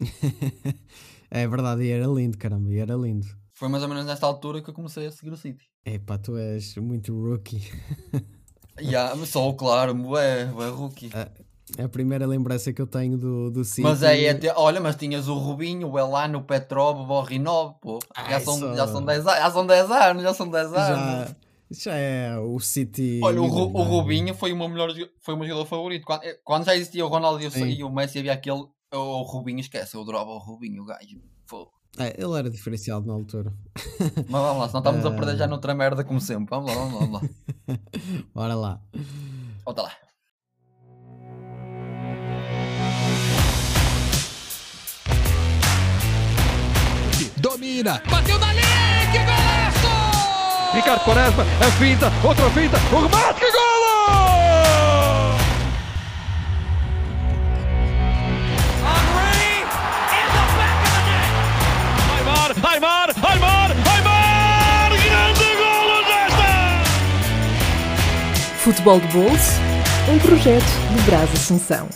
é verdade, e era lindo, caramba, e era lindo. Foi mais ou menos nesta altura que eu comecei a seguir o City. É pá, tu és muito rookie. yeah, só claro, é, é rookie. É a primeira lembrança que eu tenho do, do City. Mas aí, é, olha, mas tinhas o Rubinho, o Elano, o Petrov, o Borrinov, pô. já, são, só... já, são 10, já são 10 anos, já são 10 anos. Já, já é o City. Olha, o, o Rubinho foi o meu, melhor, foi o meu jogador favorito. Quando, quando já existia o Ronaldo e o, e o Messi, havia aquele. O Rubinho, esquece, eu adorava o Rubinho, o gajo. É, ele era diferenciado na altura. Mas vamos lá, senão estamos uh... a perder já noutra merda como sempre. Vamos lá, vamos lá, vamos lá. Bora lá. Volta lá. domina, bateu dali, que golaço! Ricardo Quaresma, é finta, outra finta, o remate, que golo! Aymar, Aymar, Aymar, grande golo desta! Futebol de Bolso, um projeto de Brás Assunção.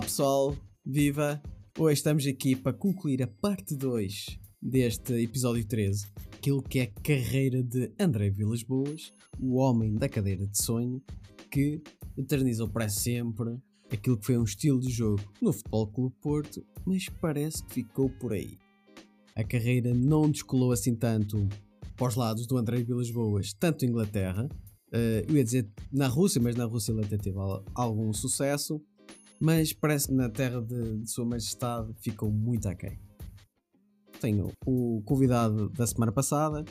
pessoal, viva! Hoje estamos aqui para concluir a parte 2 deste episódio 13, aquilo que é a carreira de André Vilas Boas, o homem da cadeira de sonho, que eternizou para sempre aquilo que foi um estilo de jogo no Futebol Clube Porto, mas parece que ficou por aí. A carreira não descolou assim tanto para os lados do André Vilas Boas, tanto Inglaterra, uh, eu ia dizer na Rússia, mas na Rússia ele até teve algum sucesso, mas parece que na terra de, de Sua Majestade ficou muito aquém. Tenho o convidado da semana passada,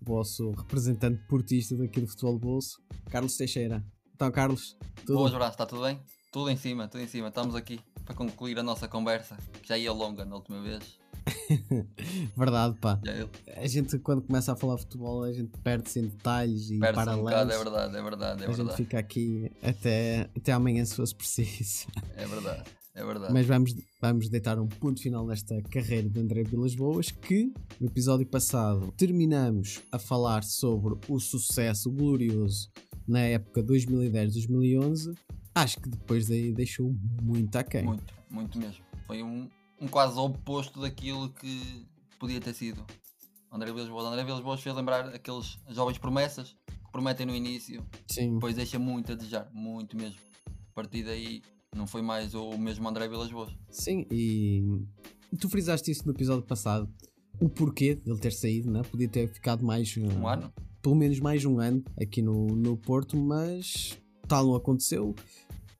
o vosso representante portista daqui do Futebol Bolso, Carlos Teixeira. Então, Carlos, tudo? Boas, braço, está tudo bem? Tudo em cima, tudo em cima. Estamos aqui para concluir a nossa conversa, que já ia longa na última vez. verdade, pá. A gente, quando começa a falar futebol, a gente perde-se em detalhes e perde paralelos. Um bocado, é verdade, é verdade. É a verdade. gente fica aqui até, até amanhã, se fosse preciso. É verdade, é verdade. Mas vamos, vamos deitar um ponto final nesta carreira de André Vilas Boas, que no episódio passado terminamos a falar sobre o sucesso glorioso na época 2010-2011. Acho que depois daí deixou muito aquém. Muito, muito mesmo. Foi um, um quase oposto daquilo que podia ter sido. André Vilas Boas. André Vilas Boas fez lembrar aqueles jovens promessas que prometem no início, Sim. depois deixa muito a desejar, muito mesmo. A partir daí não foi mais o mesmo André Vilas Boas. Sim, e tu frisaste isso no episódio passado. O porquê dele ter saído, né? podia ter ficado mais um uh, ano, pelo menos mais um ano aqui no, no Porto, mas tal não aconteceu.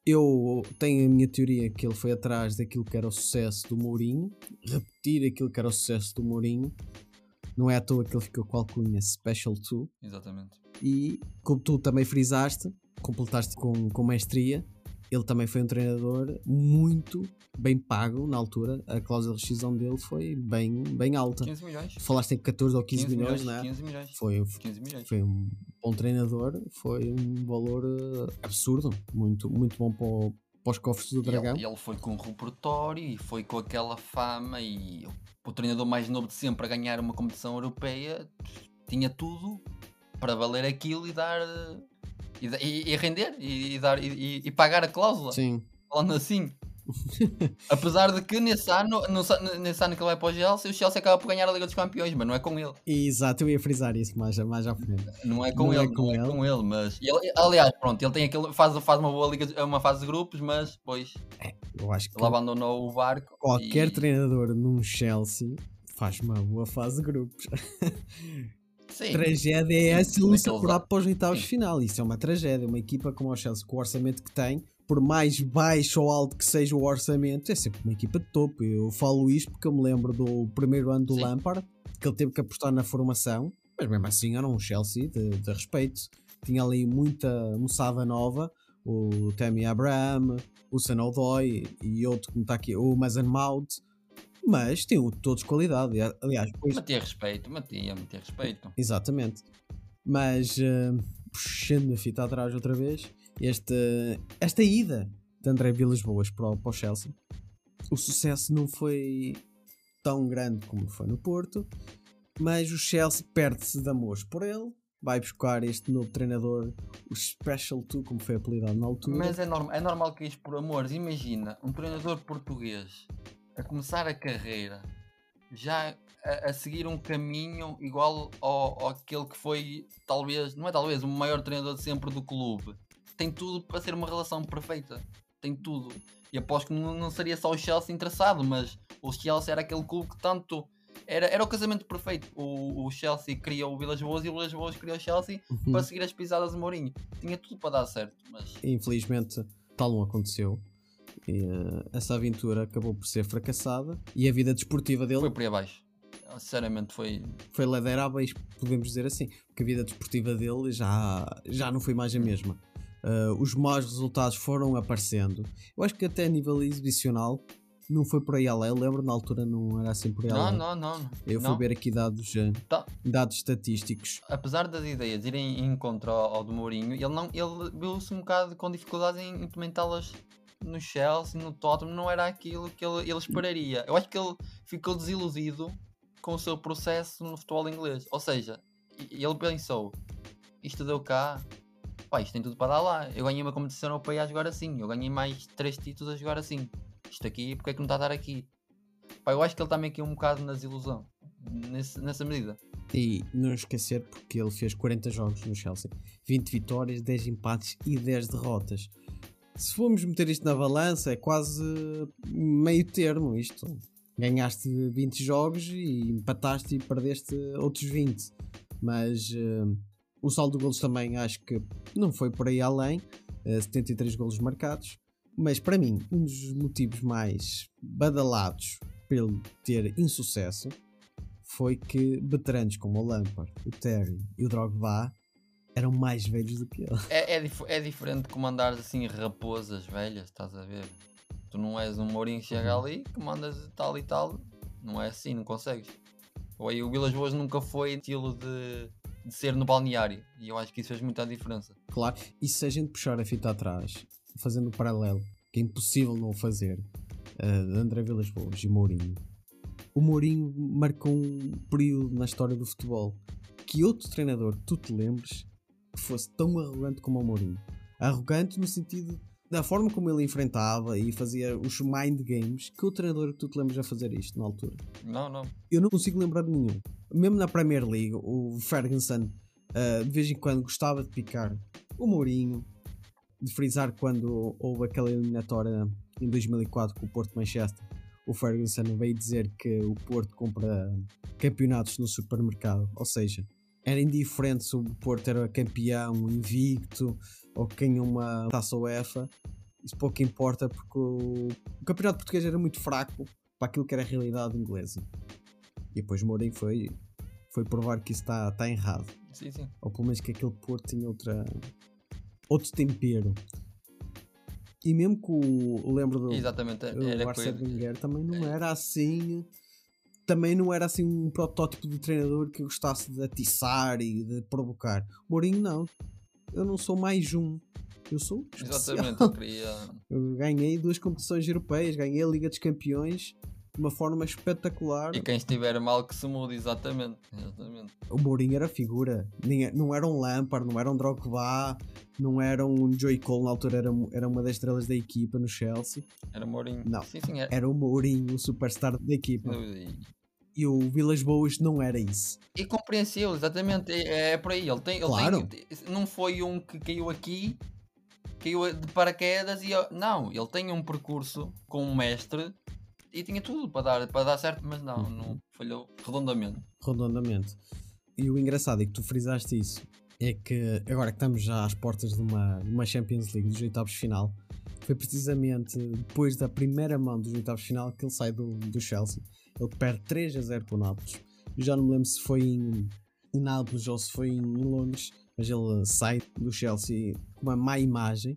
Eu tenho a minha teoria que ele foi atrás daquilo que era o sucesso do Mourinho, repetir aquilo que era o sucesso do Mourinho. Não é à toa que ele ficou com a alcunha Special 2. Exatamente. E como tu também frisaste, completaste com, com mestria, ele também foi um treinador muito bem pago na altura. A cláusula de rescisão dele foi bem, bem alta. 15 milhões. Falaste em 14 ou 15, 15 milhões, milhões, não é? 15 milhões. Foi, 15 milhões. foi um bom treinador, foi um valor uh, absurdo. Muito, muito bom para, o, para os cofres do Dragão. E ele, ele, foi com um repertório e foi com aquela fama e o treinador mais novo de sempre a ganhar uma competição europeia tinha tudo para valer aquilo e dar e, e, e render e, dar, e, e, pagar a cláusula. Sim. Falando assim. Apesar de que nesse ano, no, nesse ano que ele vai para o Chelsea, o Chelsea acaba por ganhar a Liga dos Campeões, mas não é com ele. Exato, eu ia frisar isso mais, mais à frente. Não é com, não ele, é, com, não é ele. é com ele, mas. Ele, aliás, pronto, ele tem aquele. Faz, faz uma boa liga, uma fase de grupos, mas depois. É, eu acho que. Ele abandonou o barco. Qualquer e... treinador num Chelsea faz uma boa fase de grupos. Sim. Tragédia é essa ele se apurar para os oitavos final. Isso é uma tragédia. Uma equipa como o Chelsea, com o orçamento que tem, por mais baixo ou alto que seja o orçamento, é sempre uma equipa de topo. Eu falo isto porque eu me lembro do primeiro ano do Sim. Lampard, que ele teve que apostar na formação, mas mesmo assim era um Chelsea de, de respeito. Tinha ali muita moçada nova, o Tammy Abraham, o Sanodoy e outro como está aqui, o Mason Mount mas tinham todos qualidade. Aliás, depois... Matia respeito, matia, matia respeito. Exatamente. Mas uh, puxando a fita atrás outra vez, este, esta ida de André Vilas Boas para o, para o Chelsea, o sucesso não foi tão grande como foi no Porto, mas o Chelsea perde-se de amores por ele, vai buscar este novo treinador, o Special 2, como foi apelidado na altura. Mas é, norm é normal que isto por amores. Imagina, um treinador português a começar a carreira já a, a seguir um caminho igual ao, ao aquele que foi, talvez, não é talvez, o maior treinador de sempre do clube. Tem tudo para ser uma relação perfeita. Tem tudo. E aposto que não, não seria só o Chelsea interessado, mas o Chelsea era aquele clube que tanto era, era o casamento perfeito. O, o Chelsea criou o Vilas Boas e o Vilas Boas criou o Chelsea Uhum. para seguir as pisadas de Mourinho. Tinha tudo para dar certo, mas Infelizmente, tal não aconteceu. E, eh, essa aventura acabou por ser fracassada e a vida desportiva dele foi por aí abaixo. Sinceramente, foi. foi ladeira abaixo, podemos dizer assim, porque a vida desportiva dele já, já não foi mais a mesma. Uh, os maus resultados foram aparecendo. Eu acho que até a nível exibicional não foi por aí além. Eu lembro na altura não era assim por aí Não, além. não, não. Eu fui não. ver aqui dados, uh, Tá. dados estatísticos. Apesar das ideias irem em contra ao, ao do Mourinho, ele, não, ele viu-se um bocado com dificuldades em implementá-las no Chelsea, no Tottenham. Não era aquilo que ele, ele esperaria. Eu acho que ele ficou desiludido com o seu processo no futebol inglês. Ou seja, ele pensou: isto deu cá, pá, isto tem tudo para dar lá. Eu ganhei uma competição europeia a jogar assim, eu ganhei mais três títulos a jogar assim. Isto aqui, porque é que não está a dar aqui? Pá, eu acho que ele também aqui um bocado na desilusão, nesse, nessa medida. E não esquecer porque ele fez 40 jogos no Chelsea, 20 vitórias, 10 empates e 10 derrotas. Se formos meter isto na balança, é quase meio termo isto. Ganhaste 20 jogos e empataste e perdeste outros 20. Mas eh, o saldo de golos também acho que não foi por aí além. eh, 73 golos marcados. Mas para mim, um dos motivos mais badalados ele ter insucesso foi que veteranos como o Lampard, o Terry e o Drogba eram mais velhos do que ele. É, é, dif- é diferente comandares assim raposas velhas, estás a ver? Tu não és um Mourinho que chega Uhum. ali, comandas tal e tal, não é assim, não consegues. Ou aí o Vilas Boas nunca foi estilo de, de ser no balneário e eu acho que isso fez muita diferença. Claro, e se a gente puxar a fita atrás, fazendo o paralelo, que é impossível não o fazer, eh, de André Vilas Boas e Mourinho, o Mourinho marcou um período na história do futebol que outro treinador que tu te lembres que fosse tão arrogante como o Mourinho. Arrogante no sentido da forma como ele enfrentava e fazia os mind games, que outro treinador que tu te lembres a fazer isto na altura? Não, não. eu não consigo lembrar de nenhum. Mesmo na Premier League, o Ferguson ah, de vez em quando gostava de picar o Mourinho, de frisar quando houve aquela eliminatória em 2004 com o Porto Manchester. O Ferguson veio dizer que o Porto compra campeonatos no supermercado, ou seja, era indiferente se o Porto era campeão, invicto ou que ganha uma taça UEFA. Isso pouco importa porque o, o campeonato português era muito fraco para aquilo que era a realidade inglesa. E depois o Mourinho foi, foi provar que isso está tá errado. Sim, sim. Ou pelo menos que aquele Porto tinha outra, outro tempero. E mesmo que o. Lembro do. Exatamente. o Era Arsene coisa. Wenger também não era assim. Também não era assim um protótipo de treinador que gostasse de atiçar e de provocar. Mourinho não. Eu não sou mais um. Eu sou especial. Exatamente, eu queria. Eu ganhei duas competições europeias, ganhei a Liga dos Campeões de uma forma espetacular. E quem estiver mal que se mude, exatamente. exatamente. O Mourinho era figura. Ninguém- Não era um Lampard, não era um Drogba, não era um Joey Cole, na altura era, era uma das estrelas da equipa no Chelsea. Era Mourinho. Não. Sim, sim, era. Era o Mourinho, o superstar da equipa. E, E o Vilas Boas não era isso. e compreensível, exatamente. É, é por aí. Ele tem, ele Claro. tem. Não foi um que caiu aqui, caiu de paraquedas e. Não, ele tem um percurso com um mestre e tinha tudo para dar, para dar certo, mas não, Uhum. não falhou redondamente. redondamente. E o engraçado é que tu frisaste isso. É que agora que estamos já às portas de uma, de uma Champions League dos oitavos de final, foi precisamente depois da primeira mão dos oitavos de final que ele sai do, do Chelsea. Ele perde 3 a 0 para o Nápoles. Eu já não me lembro se foi em, em Nápoles ou se foi em, em Londres, mas ele sai do Chelsea com uma má imagem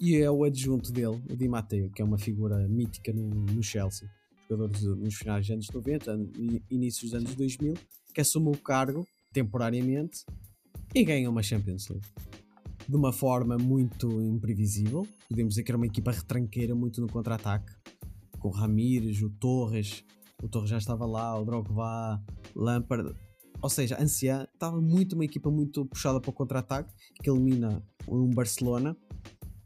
e é o adjunto dele, o Di Matteo, que é uma figura mítica no, no Chelsea. Jogador de- nos finais dos anos 90, an- i- inícios dos anos 2000, que assume o cargo temporariamente e ganha uma Champions League. De uma forma muito imprevisível. Podemos dizer que era uma equipa retranqueira muito no contra-ataque. Com o Ramires, o Torres, o Torre já estava lá, o Drogba, Lampard. Ou seja, a Anciã estava muito uma equipa muito puxada para o contra-ataque, que elimina um Barcelona,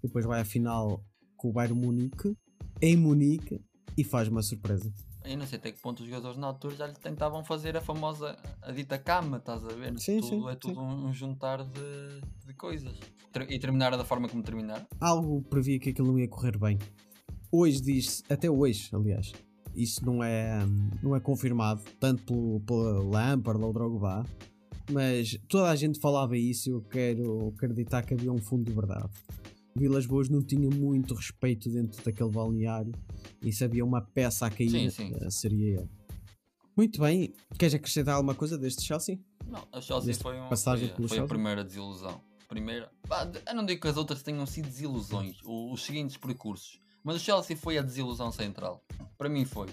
depois vai à final com o Bayern Munique, em Munique, e faz uma surpresa. Eu não sei até que ponto os jogadores na altura já lhe tentavam fazer a famosa, a dita cama, estás a ver? Sim, tudo, sim, é tudo sim. um, juntar de, de coisas. E terminar da forma como terminar. algo previa que aquilo não ia correr bem. Hoje diz-se, até hoje, aliás, isso não é, não é confirmado, tanto pelo, pelo Lampard ou Drogba, mas toda a gente falava isso e eu quero acreditar que havia um fundo de verdade. Vilas Boas não tinha muito respeito dentro daquele balneário e se havia uma peça a cair, Sim, sim. eh, seria ele. Muito bem, queres acrescentar alguma coisa deste Chelsea? Não, a Chelsea Deste foi, uma, passagem foi, foi a Chelsea? primeira desilusão. Primeira, pá, eu não digo que as outras tenham sido desilusões, o- os seguintes percursos, mas o Chelsea foi a desilusão central. Para mim foi.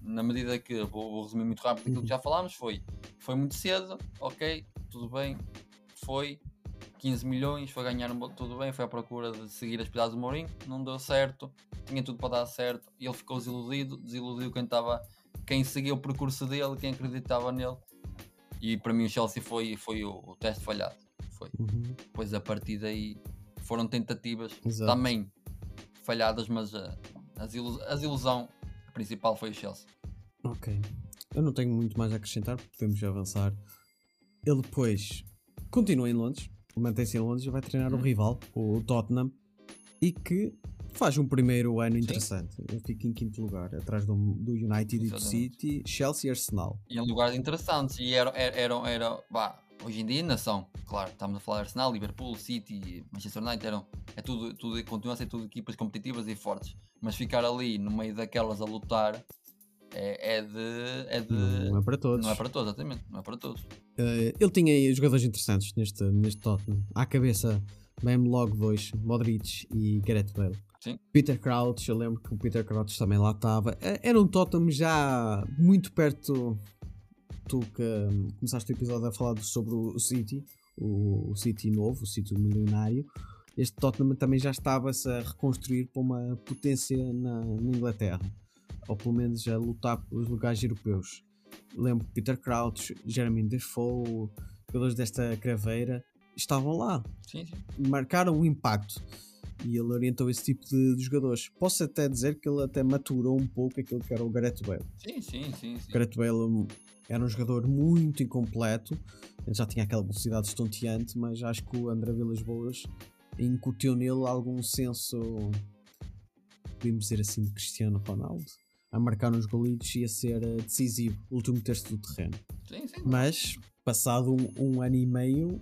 Na medida que, vou, vou resumir muito rápido aquilo que já falámos, foi. Foi muito cedo, ok, tudo bem, foi. 15 milhões, foi ganhar tudo bem, foi à procura de seguir as pedadas do Mourinho, não deu certo, tinha tudo para dar certo, e ele ficou desiludido, desiludiu quem estava, quem seguia o percurso dele, quem acreditava nele, e para mim o Chelsea foi, foi o, o teste falhado. Foi. Depois a partir daí foram tentativas Exato. também falhadas, mas a, as ilu- a desilusão principal foi o Chelsea. Ok. Eu não tenho muito mais a acrescentar, podemos avançar. Ele depois continua em Londres, mantém-se em Londres e vai treinar o Uhum. rival, o Tottenham, e que faz um primeiro ano interessante. Ele fica em quinto lugar, atrás do, do United e do. City, Chelsea e Arsenal. E em lugares interessantes, e eram, eram, eram, eram bah, hoje em dia ainda são, claro, estamos a falar de Arsenal, Liverpool, City, Manchester United, eram, é tudo, tudo, continua a ser tudo equipas competitivas e fortes, mas ficar ali no meio daquelas a lutar é, é de. É de Não é para todos. não é para todos, exatamente, não é para todos. Eh, ele tinha jogadores interessantes neste, neste Tottenham. À cabeça, mesmo logo dois, Modric e Gareth Bale. Sim. Peter Crouch, eu lembro que o Peter Crouch também lá estava. Eh, Era um Tottenham já muito perto. Tu que hum, começaste o episódio a falar sobre o City, o, o City novo, o City milionário. Este Tottenham também já estava-se a reconstruir para uma potência na, na Inglaterra, ou pelo menos a lutar pelos lugares europeus lembro que Peter Crouch, Jeremy Defoe, jogadores desta craveira, estavam lá, Sim, sim. marcaram um impacto e ele orientou esse tipo de, de jogadores. Posso até dizer que ele até maturou um pouco aquilo que era o Gareth Bale. Sim, sim, sim. sim. O Gareth Bale hum, era um jogador muito incompleto, ele já tinha aquela velocidade estonteante, mas acho que o André Vilas Boas incutiu nele algum senso, podemos dizer assim, de Cristiano Ronaldo. A marcar uns golitos e a ser eh, decisivo, o último terço do terreno. sim, sim. Mas, passado um, um ano e meio,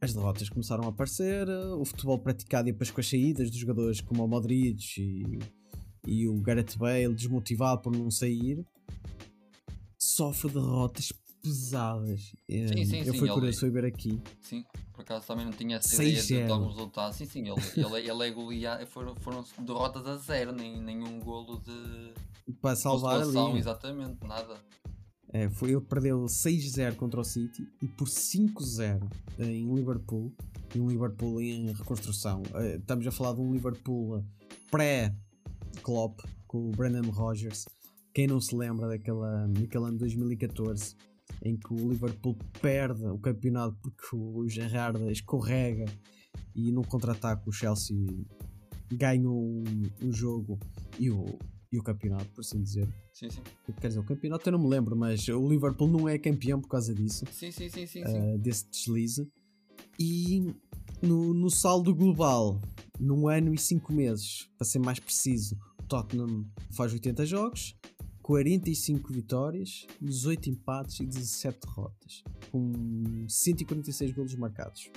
as derrotas começaram a aparecer, eh, o futebol praticado e depois com as saídas dos jogadores como o Modric e, e o Gareth Bale, desmotivado por não sair, sofre derrotas pesadas. Eh, Sim, sim, Eu sim, fui curioso ver aqui. Sim, por acaso também não tinha essa 6-0. ideia de, de alguns resultados. Sim, sim, ele, ele, ele é goleado, foram, foram derrotas a zero, nem, nenhum golo de Para salvar ali. exatamente, nada. É, foi, ele perdeu 6-0 contra o City e por 5-0 em Liverpool. E um Liverpool em reconstrução. Eh, Estamos a falar de um Liverpool pré-Klopp com o Brandon Rodgers. Quem não se lembra daquela, daquele ano de 2014 em que o Liverpool perde o campeonato porque o Gerrard escorrega e no contra-ataque o Chelsea ganha o, o jogo e o, e o campeonato, por assim dizer. Sim, sim. Quer dizer, o campeonato eu não me lembro, mas o Liverpool não é campeão por causa disso, sim, sim, sim. sim. uh, desse deslize. E no, no saldo global, num ano e cinco meses, para ser mais preciso, o Tottenham faz 80 jogos, 45 vitórias, 18 empates e 17 derrotas, com 146 golos marcados.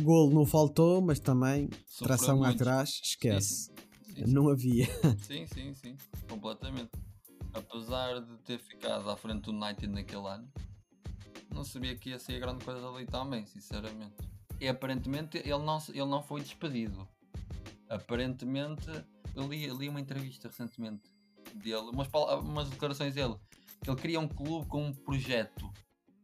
Golo não faltou, mas também Sofreu tração muito. atrás, esquece. Sim, sim. Não havia. Sim, sim, sim, completamente. Apesar de ter ficado à frente do United naquele ano, não sabia que ia ser grande coisa ali também, sinceramente. E aparentemente ele não, ele não foi despedido. Aparentemente, eu li, li uma entrevista recentemente dele, umas, umas declarações dele, que ele queria um clube com um projeto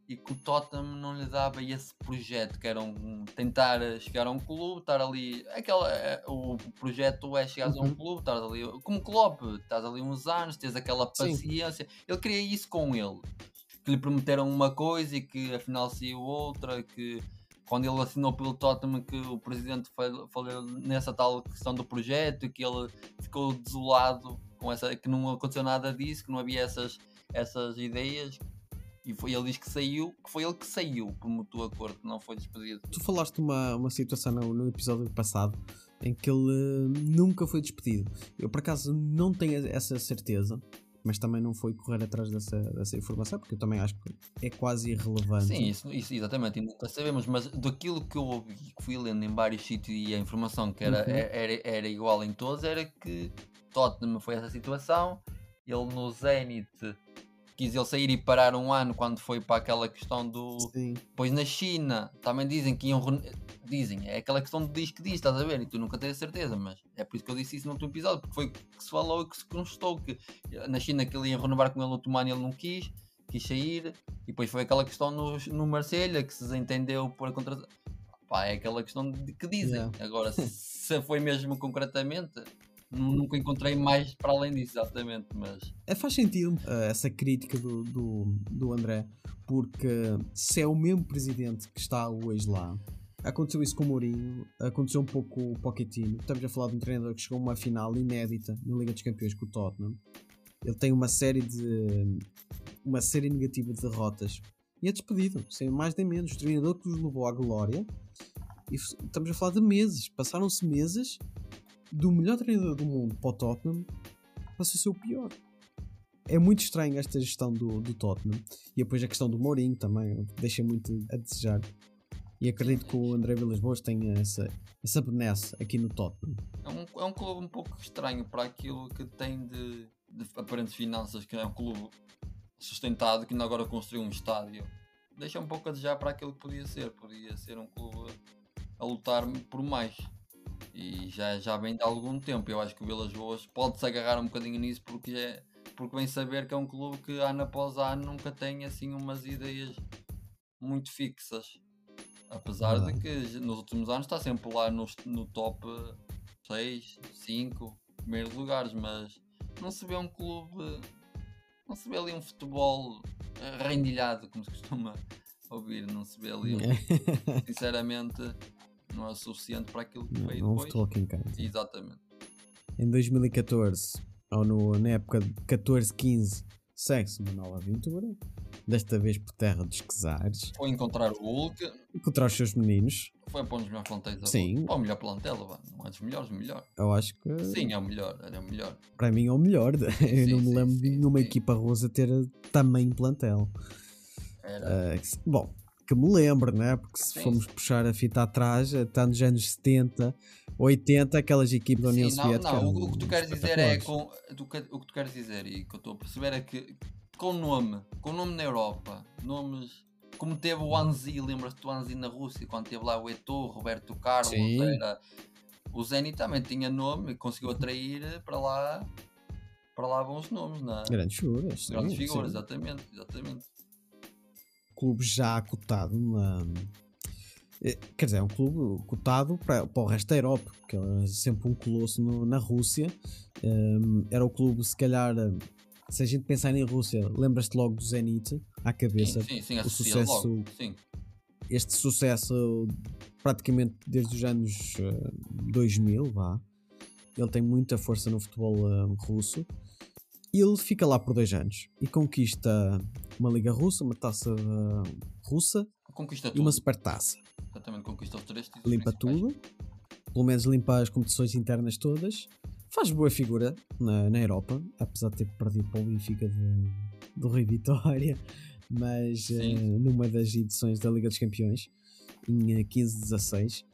e que o Tottenham não lhe dava esse projeto, que era um, tentar chegar a um clube, estar ali. Aquela, é, o projeto é chegar uhum. a um uhum. clube, estar ali. Como Klopp, estás ali uns anos, tens aquela paciência. Sim. Ele queria isso com ele. Que lhe prometeram uma coisa e que afinal saiu outra, que quando ele assinou pelo Tottenham que o presidente falou nessa tal questão do projeto e que ele ficou desolado com essa que não aconteceu nada disso, que não havia essas, essas ideias e foi ele diz que saiu, que foi ele que saiu por mútuo acordo, não foi despedido. Tu falaste uma, uma situação no, no episódio passado em que ele uh, nunca foi despedido. Eu por acaso não tenho essa certeza, mas também não foi correr atrás dessa, dessa informação, porque eu também acho que é quase irrelevante. Sim, isso, isso exatamente, nunca sabemos, mas daquilo que eu ouvi, que fui lendo em vários sítios e a informação que era, uhum. era, era igual em todos, era que Tottenham foi essa situação, ele no Zenit quis ele sair e parar um ano quando foi para aquela questão do. Sim. Pois na China também dizem que iam. Dizem, é aquela questão do diz que diz, estás a ver? E tu nunca tens a certeza, mas é por isso que eu disse isso no último episódio, porque foi que se falou e que se constou que na China que ele ia renovar com ele no Otomano ele não quis, quis sair, e depois foi aquela questão no, no Marselha que se desentendeu por a contra. Pá, é aquela questão de que dizem. Yeah. Agora, se foi mesmo concretamente, nunca encontrei mais para além disso, exatamente. Mas é, faz sentido uh, essa crítica do, do, do André, porque se é o mesmo presidente que está hoje lá, aconteceu isso com o Mourinho, aconteceu um pouco com o Pochettino. Estamos a falar de um treinador que chegou a uma final inédita na Liga dos Campeões com o Tottenham. Ele tem uma série de uma série negativa de derrotas e é despedido, sem mais nem menos. O treinador que os levou à glória. E estamos a falar de meses, passaram-se meses do melhor treinador do mundo para o Tottenham passou a ser o pior. É muito estranho esta gestão do, do Tottenham. E depois a questão do Mourinho também deixa muito a desejar. E acredito que o André Vilas Boas tenha essa, essa benesse aqui no Tottenham. É um, é um clube um pouco estranho para aquilo que tem de, de aparentes finanças, que é um clube sustentado que ainda agora construiu um estádio. Deixa um pouco a desejar para aquilo que podia ser. Podia ser um clube a lutar por mais. E já, já vem de algum tempo. Eu acho que o Vilas Boas pode-se agarrar um bocadinho nisso porque, é, porque vem saber que é um clube que ano após ano nunca tem assim umas ideias muito fixas. Apesar de que nos últimos anos está sempre lá no, no top 6, 5 primeiros lugares, mas não se vê um clube, não se vê ali um futebol rendilhado, como se costuma ouvir, não se vê ali, sinceramente, não é suficiente para aquilo que não, veio depois. Futebol casa. Exatamente. Em 2014, ou no, na época de 14-15, segue-se uma nova aventura, desta vez por terra dos Quesares. Foi encontrar o Hulk. Encontrar os seus meninos. Foi para um dos melhores plantéis Sim. Para o melhor plantel, não é dos melhores, o melhor. Eu acho que. Sim, é o melhor, é o melhor. Para mim é o melhor. Eu sim, não me lembro sim, de nenhuma equipa rosa ter tamanho plantel. Era. Uh, bom, que me lembro, né? Porque se Sim. formos puxar a fita atrás, até nos anos 70, 80, aquelas equipes da União Soviética. Não, não. O, o, que tu queres dizer é com, o que tu queres dizer e que eu estou a perceber é que com nome, com nome na Europa, nomes como teve o Anzi, lembras-te do Anzi na Rússia, quando teve lá o Eto'o, Roberto Carlos, era, o Zenit também tinha nome e conseguiu atrair para lá para lá bons nomes, não é? Grandes figuras. Grandes figuras, exatamente, exatamente clube já cotado. Eh, quer dizer, é um clube cotado para, para o resto da Europa, porque é sempre um colosso no, na Rússia. Um, era o clube, se calhar, se a gente pensar em Rússia, lembras-te logo do Zenit à cabeça. Sim, sim, sim o sucesso, logo. Sim. Este sucesso, praticamente desde os anos uh, 2000, vá. Ele tem muita força no futebol russo ele fica lá por dois anos e conquista uma Liga Russa, uma taça uh, russa conquista e uma supertaça. Exatamente, conquista os três Limpa tudo, pelo menos limpa as competições internas todas. Faz boa figura na, na Europa, apesar de ter perdido para o Benfica de, do Rei Vitória, mas uh, numa das edições da Liga dos Campeões, em 15-16.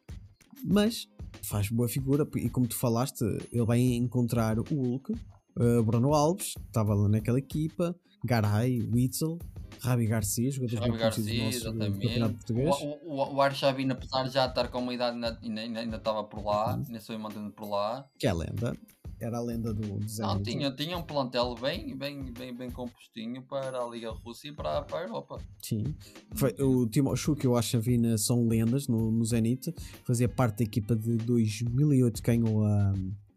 Mas faz boa figura e como tu falaste, ele vai encontrar o Hulk, uh, Bruno Alves, estava lá naquela equipa, Garay, Witzel, Rabi Garcia, jogadores Rabi Garcia, exatamente. campeonato português. O, o, o Arshavin, apesar de já estar com uma idade, ainda, ainda, ainda estava por lá, uhum. ainda foi mantendo por lá. Que é lenda. era a lenda do, do Não, Zenit. tinha, tinha um plantel bem, bem, bem, bem compostinho para a Liga Russa e para, para a Europa. Sim. Foi, o Timoshuk e o Ashavina são lendas no, no Zenit. Fazia parte da equipa de 2008 que ganhou a,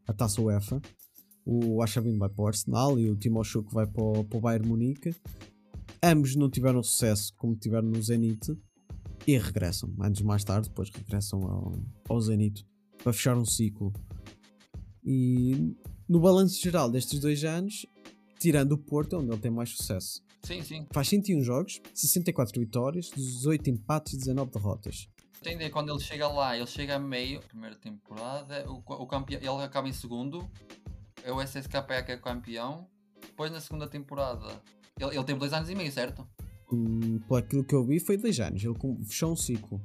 a Taça UEFA. O Ashavin vai para o Arsenal e o Timoshuk vai para o, para o Bayern Munique. Ambos não tiveram sucesso como tiveram no Zenit e regressam. Anos mais tarde, depois regressam ao, ao Zenit para fechar um ciclo. E no balanço geral destes dois anos, tirando o Porto, é onde ele tem mais sucesso. Sim, sim. Faz 101 jogos, 64 vitórias, 18 empates e 19 derrotas. Tem ideia, quando ele chega lá, ele chega a meio, primeira temporada, o, o campeão, ele acaba em segundo, é o SSK que é campeão, depois na segunda temporada, ele, ele teve dois anos e meio, certo? Hum, por aquilo que eu vi, foi 2 anos. Ele fechou um ciclo.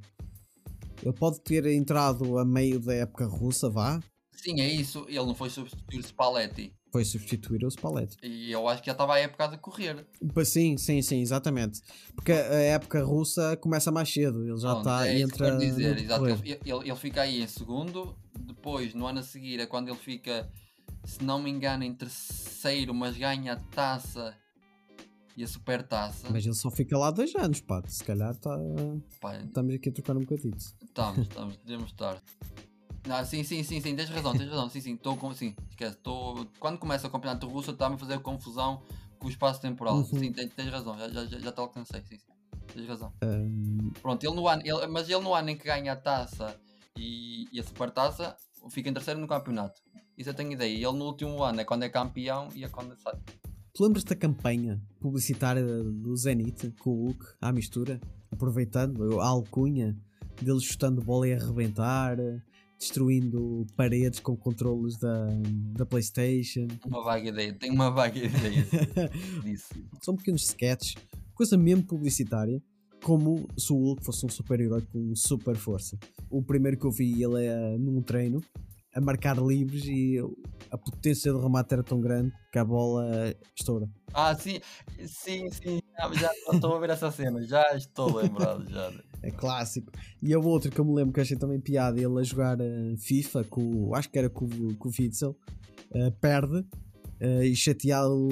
Ele pode ter entrado a meio da época russa, vá. Sim, é isso, ele não foi substituir o Spalletti, Foi substituir o Spalletti. e eu acho que já estava a época a decorrer. Pois Sim, sim, sim, exatamente. Porque a época russa começa mais cedo. Ele já está é entra. dizer, exato, ele, ele, ele fica aí em segundo, depois no ano a seguir é quando ele fica, se não me engano, em terceiro, mas ganha a taça e a super taça. Mas ele só fica lá dois anos, pá. Se calhar tá... Pá, estamos aqui a trocar um bocadinho. Estamos, estamos, devemos estar. Não, sim, sim, sim, sim, tens razão, tens razão, sim, sim, estou com, sim, esquece, estou, quando começa o campeonato russo está-me a fazer confusão com o espaço temporal, Uhum. sim, tens, tens razão, já, já, já, te alcancei, sim, sim, tens razão. Hum, Pronto, ele no ano, ele, mas ele no ano em que ganha a taça e, e a super taça, fica em terceiro no campeonato, isso eu tenho ideia, e ele no último ano é quando é campeão e é quando sai. Tu lembras da campanha publicitária do Zenit com o Hulk à mistura? Aproveitando a alcunha dele chutando bola e arrebentar, destruindo paredes com controles da, da PlayStation. Uma vaga ideia, tenho uma vaga ideia disso. São pequenos sketches, coisa mesmo publicitária, como se o Hulk fosse um super-herói com super força. O primeiro que eu vi, ele é num treino, a marcar livres e a potência do remate era tão grande que a bola estoura. Ah, sim, sim, sim, já, já estou a ver essa cena, já estou lembrado, já. É clássico. E a outra que eu me lembro que achei também piada, ele a jogar eh, FIFA com, o- acho que era com, o- com o Witzel, eh, perde eh, e chateado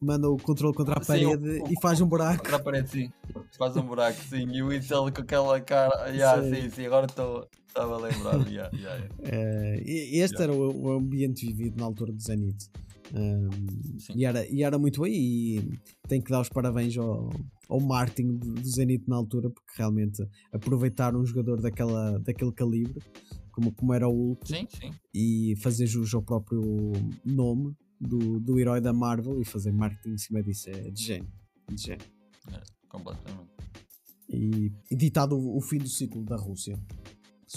manda o controle contra a Sim, o- parede o- e faz um buraco. Contra a parede, sim. Faz um buraco, sim. E o Itzel com aquela cara. Yeah, Sim. sim, sim, agora estou. Estava a lembrar. Yeah, yeah, yeah. Eh, e- este era o, o ambiente vivido na altura do Zenit. Um, Sim. e, era, e era muito bem e tenho que dar os parabéns ao, ao marketing do, do Zenit na altura porque realmente aproveitar um jogador daquela, daquele calibre como, como era o Hulk Sim, sim. e fazer jus ao próprio nome do, do herói da Marvel e fazer marketing em cima disso é de gênio. De gênio. Completamente. E, e ditado o, o fim do ciclo da Rússia,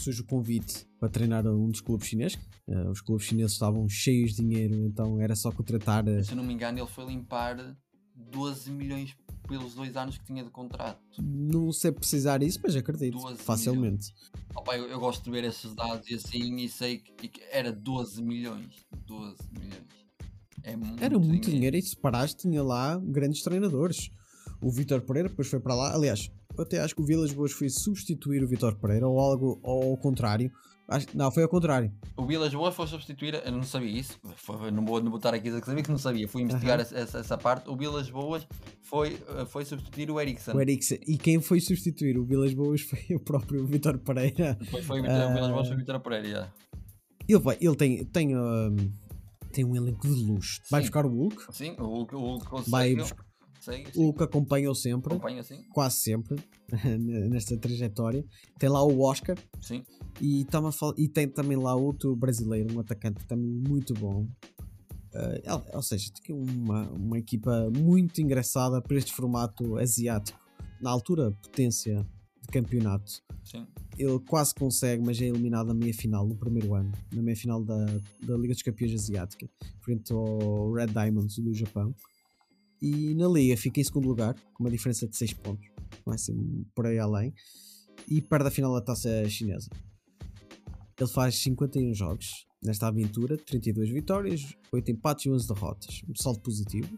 surge o convite para treinar um dos clubes chineses. Eh, os clubes chineses estavam cheios de dinheiro, então era só contratar. eh, Se eu não me engano, ele foi limpar 12 milhões pelos dois anos que tinha de contrato. não sei precisar isso, mas acredito 12 facilmente. Opa, eu, eu gosto de ver esses dados e assim, e sei que, que era 12 milhões. 12 milhões. É muito Era muito dinheiro e se parares tinha lá grandes treinadores. O Vitor Pereira depois foi para lá. Aliás, até acho que o Vilas Boas foi substituir o Vitor Pereira ou algo ou ao contrário. Acho- não, foi ao contrário. O Vilas Boas foi substituir, eu não sabia isso, foi, não, vou, estar aqui dizer que sabia que não sabia, fui investigar Aham. essa, essa, parte. O Vilas Boas foi, eh, foi substituir o Ericsson. O Eriksen. E quem foi substituir o Vilas Boas foi o próprio Vitor Pereira. Depois foi o Vitor- o Vilas Boas foi o Ah. Vitor Pereira. já. Ele, vai, ele tem, tem, hum, tem um elenco de luxo. Vai Sim. buscar o Hulk. Sim, o Hulk, o Hulk consegue. Vai Segue, O sim, Hulk acompanha-o sempre. acompanha assim. Quase sempre. nesta trajetória. Tem lá o Oscar. Sim, E, tamo a fal- e tem também lá outro brasileiro, um atacante também muito bom. Eh, ou- seja, tem uma, uma equipa muito engraçada para este formato asiático. Na altura, potência de campeonato. sim. Ele quase consegue, mas é eliminado na meia final, no primeiro ano, na meia final da, da Liga dos Campeões Asiática, frente ao Red Diamonds do Japão. E na Liga fica em segundo lugar, com uma diferença de 6 pontos, não é assim por aí além, e perde a final da taça chinesa. Ele faz 51 jogos nesta aventura, 32 vitórias, 8 empates e 11 derrotas. Um saldo positivo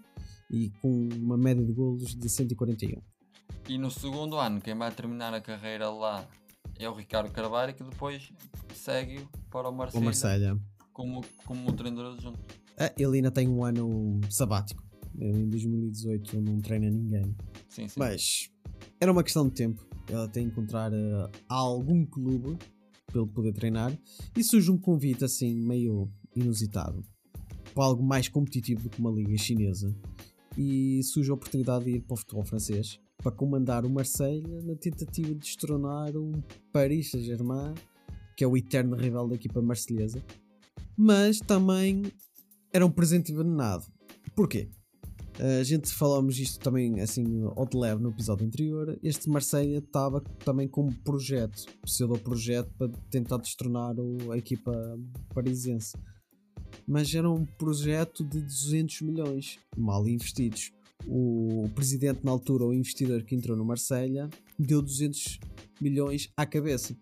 e com uma média de golos de 141. E no segundo ano, quem vai terminar a carreira lá é o Ricardo Carvalho, que depois segue para o O Marseille como, como treinador adjunto. Ah, ele ainda tem um ano sabático. Ele em 2018 não treina ninguém. Sim, sim. Mas era uma questão de tempo. Ele tem que encontrar uh, algum clube para ele poder treinar. E surge um convite assim meio inusitado para algo mais competitivo do que uma liga chinesa. E surge a oportunidade de ir para o futebol francês para comandar o Marseille na tentativa de destronar um Paris Saint-Germain, que é o eterno rival da equipa marselhesa. Mas também era um presente envenenado. Porquê? A gente falamos isto também assim ao de leve no episódio anterior. Este Marseille estava também com um projeto, pseudo-projeto para tentar destronar a equipa parisiense. Mas era um projeto de 200 milhões, mal investidos. O presidente, na altura, o investidor que entrou no Marselha, deu 200 milhões à cabeça.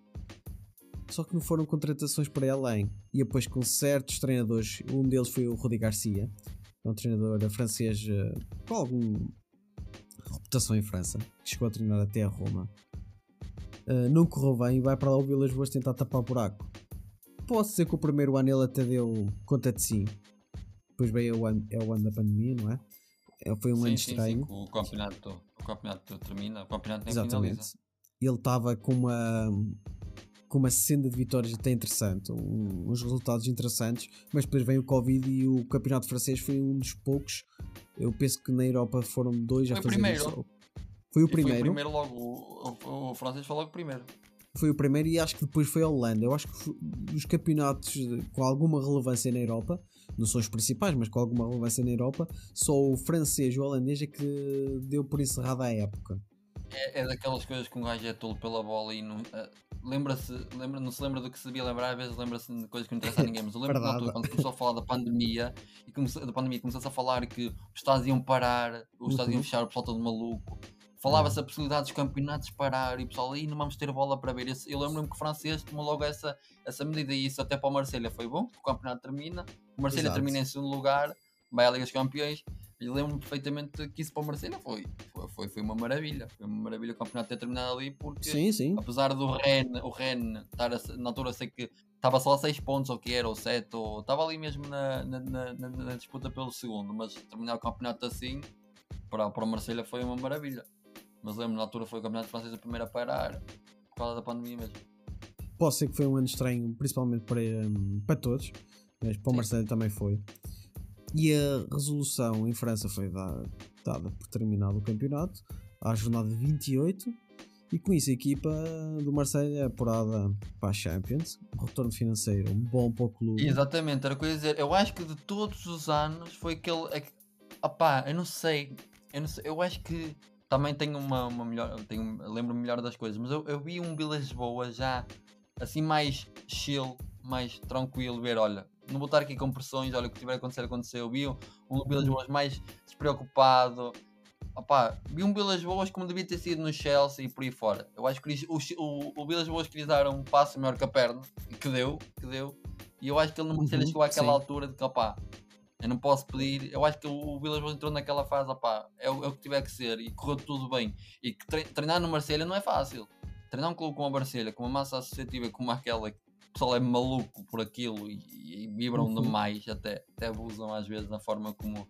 Só que não foram contratações para além. E depois com certos treinadores, um deles foi o Rudi Garcia, é um treinador francês uh, com alguma reputação em França, que chegou a treinar até a Roma. Uh, não correu bem e vai para lá o Vilas Boas tentar tapar o buraco. Posso dizer que o primeiro ano ele até deu conta de si. Depois veio o ano, é o ano da pandemia, não é? é foi um sim, ano estranho. Sim, o, campeonato, o campeonato termina, o campeonato nem Exatamente. finaliza. Ele estava com uma com uma senda de vitórias até interessante, um, uns resultados interessantes, mas depois vem o Covid e o campeonato francês foi um dos poucos. Eu penso que na Europa foram dois Foi a fazer primeiro. isso. Foi o E primeiro. Foi o primeiro logo, o, o, o francês foi logo primeiro. Foi o primeiro e acho que depois foi a Holanda. Eu acho que dos campeonatos com alguma relevância na Europa, não são os principais, mas com alguma relevância na Europa, só o francês e o holandês é que deu por encerrada a época. É, é daquelas coisas que um gajo é tolo pela bola e não. eh, lembra-se, lembra, não se lembra do que se devia lembrar, às vezes lembra-se de coisas que não interessam a ninguém. Mas eu lembro altura, quando começou a falar da pandemia e começou, da pandemia começou-se a falar que os Estados iam parar, os Estados iam Uhum. fechar, o pessoal todo maluco. Falava-se a possibilidade dos campeonatos parar e o pessoal aí não vamos ter bola para ver. Eu lembro-me que o francês tomou logo essa, essa medida e isso até para o Marselha foi bom, porque o campeonato termina, o Marselha termina em segundo lugar, vai à Liga dos Campeões e lembro-me perfeitamente que isso para o Marselha foi, foi, foi, uma maravilha. Foi uma maravilha o campeonato ter terminado ali porque Sim, sim. apesar do Ren, o Ren estar a- na altura sei que estava só a 6 pontos ou que era, ou 7, ou estava ali mesmo na, na, na- na- disputa pelo segundo, mas terminar o campeonato assim para, para o Marselha foi uma maravilha. Mas lembro na altura foi o campeonato francês a primeiro a parar por causa da pandemia mesmo. Posso ser que foi um ano estranho, principalmente para, hum, para todos, mas para o. Marcelo também foi. E a resolução em França foi da- dada por terminado o campeonato, à jornada 28, e com isso a equipa do Marseille é apurada para a Champions. Um retorno financeiro bom para o clube. Exatamente, era eu ia dizer. Eu acho que de todos os anos foi aquele. É, opá, eu não sei. Eu, não sei, eu acho que também tenho uma, uma melhor. Tenho, lembro-me melhor das coisas, mas eu, eu vi um Vila Lisboa já assim mais chill, mais tranquilo. Ver, olha, não vou estar aqui com pressões, olha o que tiver a acontecer, aconteceu. Eu vi um, um Vila Lisboa mais despreocupado. Opá, vi um Vilas Boas como devia ter sido no Chelsea e por aí fora. Eu acho que eles- o, o, o Vilas Boas queria dar um passo maior que a perna, que deu, que deu. E eu acho que ele não Uhum, ele chegou àquela sim. altura de que, opá, eu não posso pedir. Eu acho que o, Vilas Boas entrou naquela fase, opá, é, o- é o que tiver que ser e correu tudo bem. E que tre- treinar no Marselha não é fácil. Treinar um clube como a Marselha, com uma massa associativa como aquela, que o pessoal é maluco por aquilo e, e vibram Uhum. demais, até, até abusam às vezes na forma como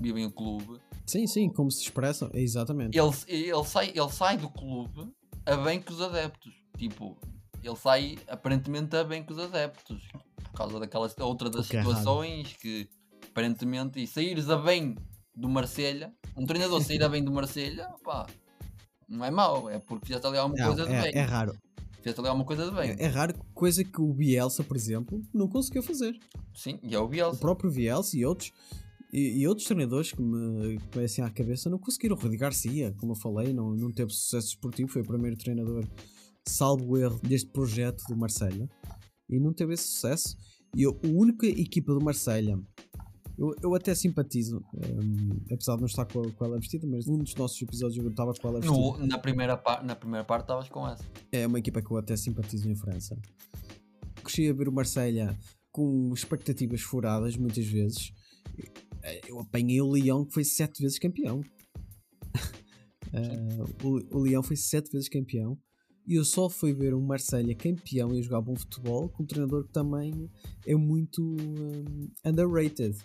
vivem o clube. Sim, sim, como se expressam, é exatamente. Ele, ele, sai, ele sai do clube a bem com os adeptos. Tipo, ele sai aparentemente a bem com os adeptos. Por causa daquela outra das que é situações que aparentemente e saíres a bem do Marselha, um treinador sair a bem do Marselha, pá, não é mau, é porque fizeste ali alguma Não, coisa de é, bem. é raro. Fizeste ali alguma coisa de bem. É, é raro, coisa que o Bielsa, por exemplo, não conseguiu fazer. Sim, e é o O Bielsa. próprio Bielsa e outros e, e outros treinadores que me conhecem à cabeça não conseguiram. O Garcia, como eu falei, não, não teve sucesso esportivo, foi o primeiro treinador, salvo erro, deste projeto do Marselha e não teve esse sucesso. E eu- a única equipa do Marselha, eu, eu até simpatizo, hum, apesar de não estar com, com ela vestida, mas num dos nossos episódios eu estava com ela vestida. No- na, primeira par, na primeira parte estavas com essa. É uma equipa que eu até simpatizo em França. Cresci a ver o Marselha com expectativas furadas muitas vezes. Eu apanhei o Leão que foi sete vezes campeão. Eh, o, o Leão foi sete vezes campeão. E eu só fui ver um Marselha campeão e jogar bom futebol com um treinador que também é muito um, underrated.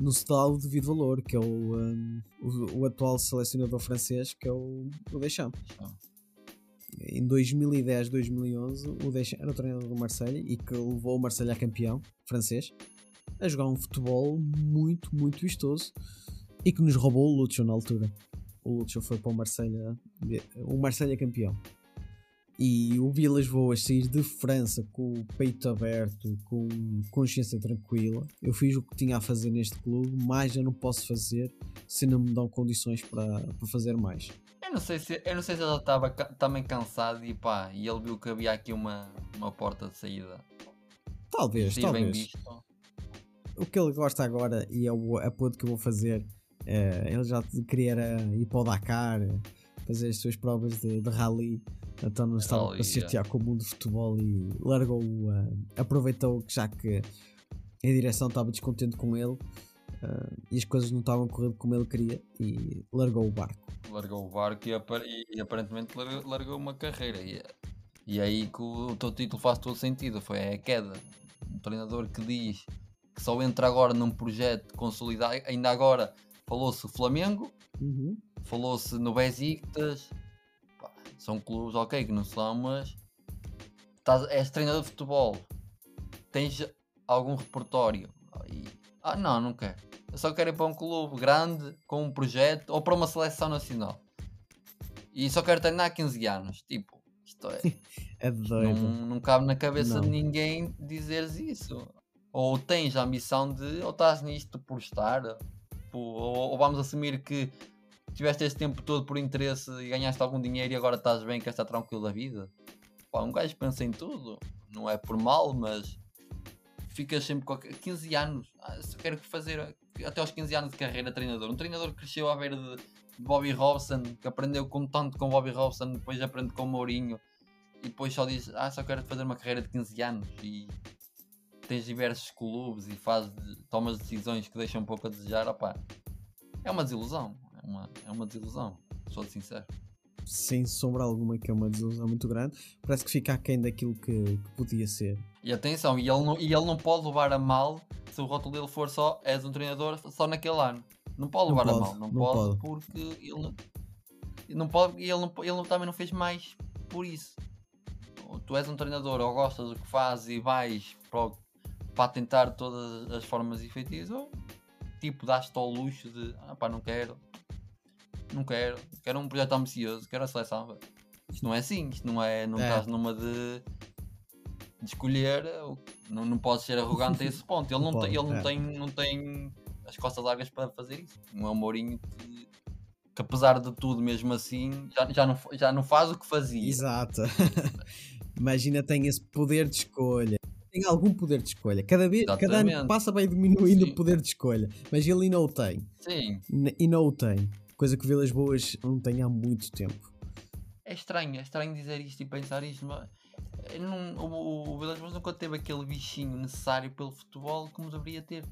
No o devido valor, que é o, um, o, o, atual selecionador francês, que é o, o Deschamps. Em 2010, 2011, o Deschamps era o treinador do Marselha e que levou o Marselha a campeão francês a jogar um futebol muito, muito vistoso e que nos roubou o Lucho na altura. O Lucho foi para o Marselha, o Marselha campeão e o Vilas Boas sair de França com o peito aberto, com consciência tranquila. Eu fiz o que tinha a fazer neste clube, mais eu não posso fazer se não me dão condições para, para fazer mais. Eu não sei se eu não sei se ele estava também cansado e pá, e ele viu que havia aqui uma, uma porta de saída. Talvez, talvez. O que ele gosta agora e é o apoio que eu vou fazer, é, ele já queria ir para o Dakar, fazer as suas provas de, de rally então não estava a chatear com o mundo do futebol e largou uh, aproveitou que já que a direção estava descontente com ele uh, e as coisas não estavam correndo como ele queria e largou o barco. Largou o barco e, apar e aparentemente largou, largou, uma carreira e, e aí que o, o teu título faz todo sentido, foi a queda. Um treinador que diz que só entra agora num projeto consolidado, ainda agora falou-se Flamengo, uhum. falou-se no Besiktas, são clubes, ok, que não são, mas estás, és treinador de futebol, tens algum repertório. E, ah, não, não quero. Eu só quero ir para um clube grande, com um projeto, ou para uma seleção nacional. E só quero treinar 15 anos. Tipo, isto é. é doido. Não, não cabe na cabeça não. de ninguém dizeres isso. Ou tens a ambição de, ou estás nisto por estar, ou, ou vamos assumir que tiveste este tempo todo por interesse e ganhaste algum dinheiro e agora estás bem, queres estar tranquilo da vida. Pá, um gajo pensa em tudo, não é por mal, mas ficas sempre com 15 anos. Ah, só quero fazer até aos 15 anos de carreira treinador. Um treinador que cresceu à beira de, Bobby Robson, que aprendeu com tanto com Bobby Robson, depois aprende com Mourinho e depois só diz: Ah, só quero fazer uma carreira de 15 anos e tens diversos clubes e faz, tomas decisões que deixam um pouco a desejar. Opá, é uma desilusão uma, é uma desilusão, sou sincero. Sem sombra alguma que é uma desilusão muito grande, parece que fica aquém daquilo que, que podia ser. E atenção, e ele, não, e ele não pode levar a mal se o rótulo dele for só és um treinador só naquele ano. Não pode levar não pode, a mal, não, não pode, pode, porque ele não, não pode ele, não, ele também não fez mais por isso. Tu és um treinador ou gostas do que fazes e vais para, para tentar todas as formas efetivas, ou tipo, dás-te ao luxo de ah pá, não quero, não quero, quero um projeto ambicioso, quero a seleção. Isto não é assim, isto não é, não é. estás numa de, de escolher, não, não podes ser arrogante a esse ponto. Ele, não, não tem, ele não, é. tem, não tem as costas largas para fazer isso. Não é um Mourinho que, que apesar de tudo, mesmo assim, já, já, não, já não faz o que fazia. Exato. Imagina, tem esse poder de escolha. Tem algum poder de escolha. Cada vez, cada ano que passa vai diminuindo Sim. o poder de escolha. Mas ele ainda o tem. Sim. E não o tem. Coisa que Vilas Boas não tem há muito tempo. É estranho, é estranho dizer isto e pensar isto, mas não, o, o Vilas Boas nunca teve aquele bichinho necessário pelo futebol como deveria ter.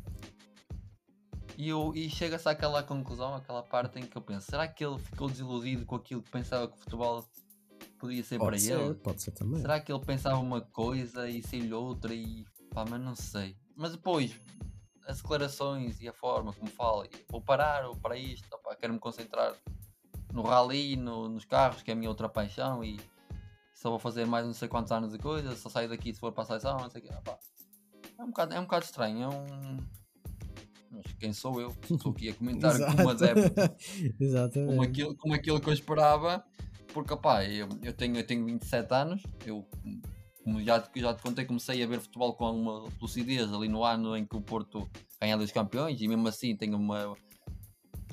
E, eu, e chega-se àquela conclusão, àquela parte em que eu penso, será que ele ficou desiludido com aquilo que pensava que o futebol podia ser pode para ser, ele? Pode ser também. Será que ele pensava uma coisa e saiu-lhe outra e pá, mas não sei. Mas depois, as declarações e a forma como fala, vou parar, vou para isto, quero-me concentrar no rally, no, nos carros, que é a minha outra paixão, e só vou fazer mais não sei quantos anos de coisa, só saio daqui se for para a seleção, não sei o que. é, um bocado, é um bocado estranho, é um. Mas quem sou eu? Estou aqui a comentar como adepto como aquilo, como aquilo que eu esperava, porque opá, eu, eu, tenho, eu tenho 27 anos, eu como já, já te contei, comecei a ver futebol com uma lucidez ali no ano em que o Porto ganha dos campeões e mesmo assim tenho uma.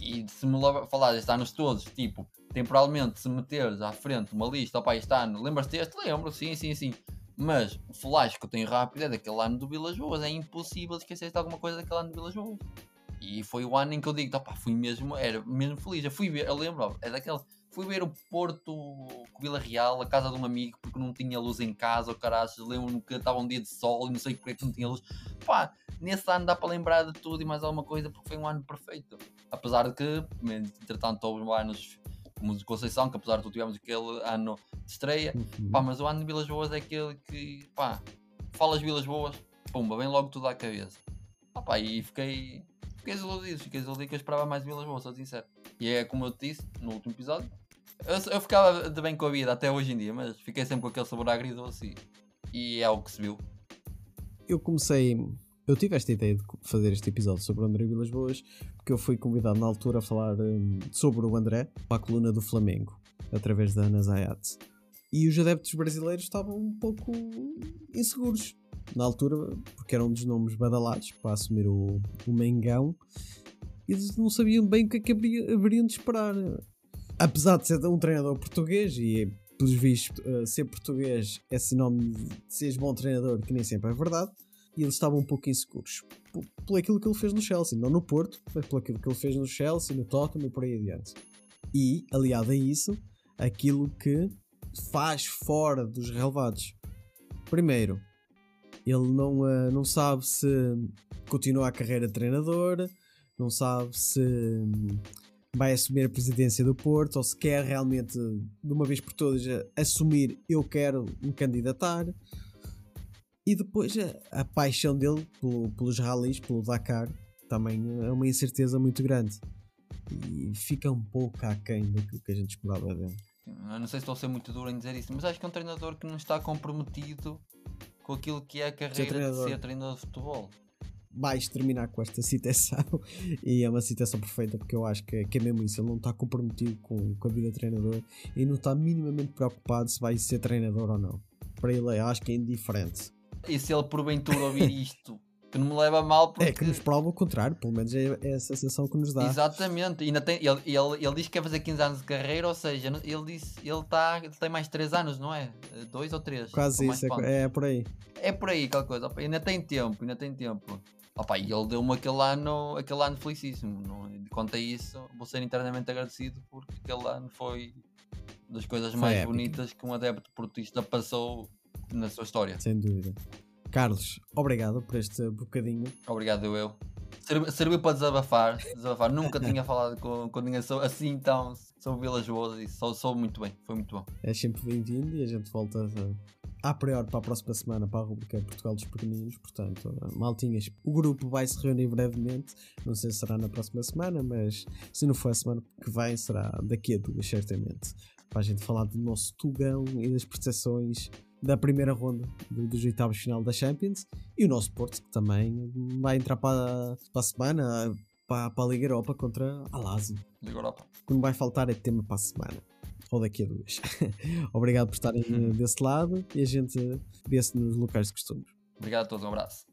E se me falar estes anos todos, tipo, temporalmente, se meteres à frente uma lista, opá, este ano, lembras-te deste? Lembro, sim, sim, sim. Mas o flash que eu tenho rápido é daquele ano do Vilas Boas, é impossível esquecer de alguma coisa daquele ano do Vilas Boas. E foi o ano em que eu digo, opá, fui mesmo, era mesmo feliz. Eu fui ver, eu lembro, é daquele Fui ver o Porto com Vila Real, a casa de um amigo, porque não tinha luz em casa, o caralho, lembro-me que estava um dia de sol e não sei porque é que não tinha luz. Pá, nesse ano dá para lembrar de tudo e mais alguma coisa, porque foi um ano perfeito. Apesar de que, entretanto, houve anos como de Conceição, que apesar de tudo tivemos aquele ano de estreia, Uhum. pá, mas o ano de Vilas Boas é aquele que, pá, falas Vilas Boas, pumba, vem logo tudo à cabeça. Ah, pá, e fiquei, fiquei desiludido, fiquei desiludido que eu esperava mais Vilas Boas, sou sincero. E é como eu te disse no último episódio, eu, eu ficava de bem com a vida até hoje em dia, mas fiquei sempre com aquele sabor agridoce e, e é o que se viu. eu comecei. Eu tive esta ideia de fazer este episódio sobre o André Vilas Boas porque eu fui convidado na altura a falar hum, sobre o André para a coluna do Flamengo, através da Ana Zayat. E os adeptos brasileiros estavam um pouco inseguros na altura, porque era um dos nomes badalados para assumir o, o Mengão. Eles não sabiam bem o que é que haveria- haveriam de esperar. Apesar de ser um treinador português e pelos vistos, uh, ser português é sinónimo de seres bom treinador, que nem sempre é verdade, e eles estavam um pouco inseguros por, por aquilo que ele fez no Chelsea, não no Porto, mas por aquilo que ele fez no Chelsea, no Tottenham e por aí adiante. E, aliado a isso, aquilo que faz fora dos relevados. Primeiro, ele não, uh, não sabe se continua a carreira de treinador, não sabe se hum, vai assumir a presidência do Porto ou se quer realmente, de uma vez por todas, assumir eu quero me candidatar. E depois a, a paixão dele pelo- pelos rallies, pelo Dakar, também é uma incerteza muito grande. E fica um pouco aquém daquilo que a gente esperava dele. Eu não sei se estou a ser muito duro em dizer isso, mas acho que é um treinador que não está comprometido com aquilo que é a carreira de treinador. ser treinador de futebol. Vais terminar com esta citação e é uma citação perfeita porque eu acho que, que é mesmo isso. Ele não está comprometido com, com a vida de treinador e não está minimamente preocupado se vai ser treinador ou não. Para ele, acho que é indiferente. E se ele porventura ouvir isto, que não me leva a mal porque. É que nos prova o contrário, pelo menos é, é a sensação que nos dá. Exatamente, ainda tem, ele, ele, ele diz que quer fazer 15 anos de carreira, ou seja, ele disse ele, tá, ele tem mais 3 anos, não é? Eh, Dois ou três? Quase ou mais isso, é, é por aí. É por aí aquela coisa, ainda tem tempo, ainda tem tempo. Opa, e ele deu-me aquele ano, aquele ano felicíssimo. Não, quanto a isso, vou ser internamente agradecido porque aquele ano foi das coisas Foi mais épico. bonitas que um adepto portista passou na sua história. Sem dúvida. Carlos, obrigado por este bocadinho. Obrigado, eu. Servi- Serviu para desabafar, desabafar. Nunca tinha falado com, com ninguém so- assim tão sobre Vilas Boas e sou, sou muito bem, foi muito bom. É sempre bem-vindo e a gente volta a, a priori para a próxima semana para a rubrica Portugal dos Pequeninos. Portanto, maltinhas, o grupo vai se reunir brevemente. Não sei se será na próxima semana, mas se não for a semana que vem, será daqui a duas, certamente. Para a gente falar do nosso Tugão e das prestações da primeira ronda do- dos oitavos final da Champions e o nosso Porto que também vai entrar para, para a semana para, para a Liga Europa contra a Lazio Liga Europa. o que não vai faltar é tema para a semana. Ou daqui a duas. Obrigado por estarem eh, desse lado e a gente vê-se nos locais de costumes. Obrigado a todos, um abraço.